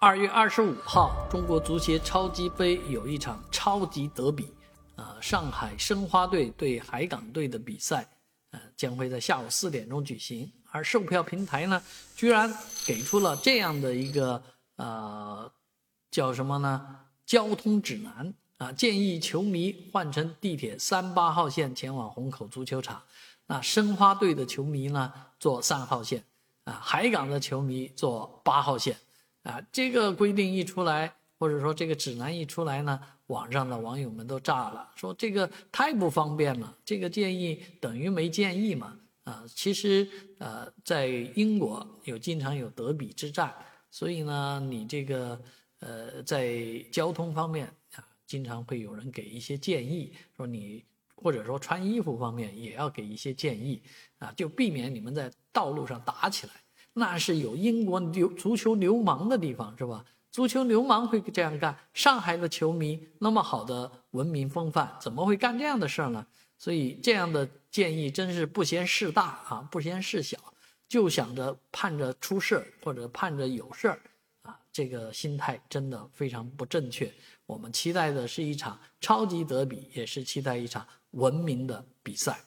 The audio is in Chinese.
二月二十五号，中国足协超级杯有一场超级德比，啊，上海申花队对海港队的比赛，呃，将会在下午四点钟举行。而售票平台呢，居然给出了这样的一个呃，叫什么呢？交通指南啊，建议球迷换乘地铁三八号线前往虹口足球场。那申花队的球迷呢，坐三号线，啊，海港的球迷坐八号线。啊，这个规定一出来，或者说这个指南一出来呢，网上的网友们都炸了，说这个太不方便了，这个建议等于没建议嘛。啊，其实呃，在英国有经常有德比之战，所以呢，你这个呃，在交通方面啊，经常会有人给一些建议，说你或者说穿衣服方面也要给一些建议啊，就避免你们在道路上打起来。那是有英国流足球流氓的地方，是吧？足球流氓会这样干。上海的球迷那么好的文明风范，怎么会干这样的事儿呢？所以这样的建议真是不嫌事大啊，不嫌事小，就想着盼着出事儿或者盼着有事儿啊，这个心态真的非常不正确。我们期待的是一场超级德比，也是期待一场文明的比赛。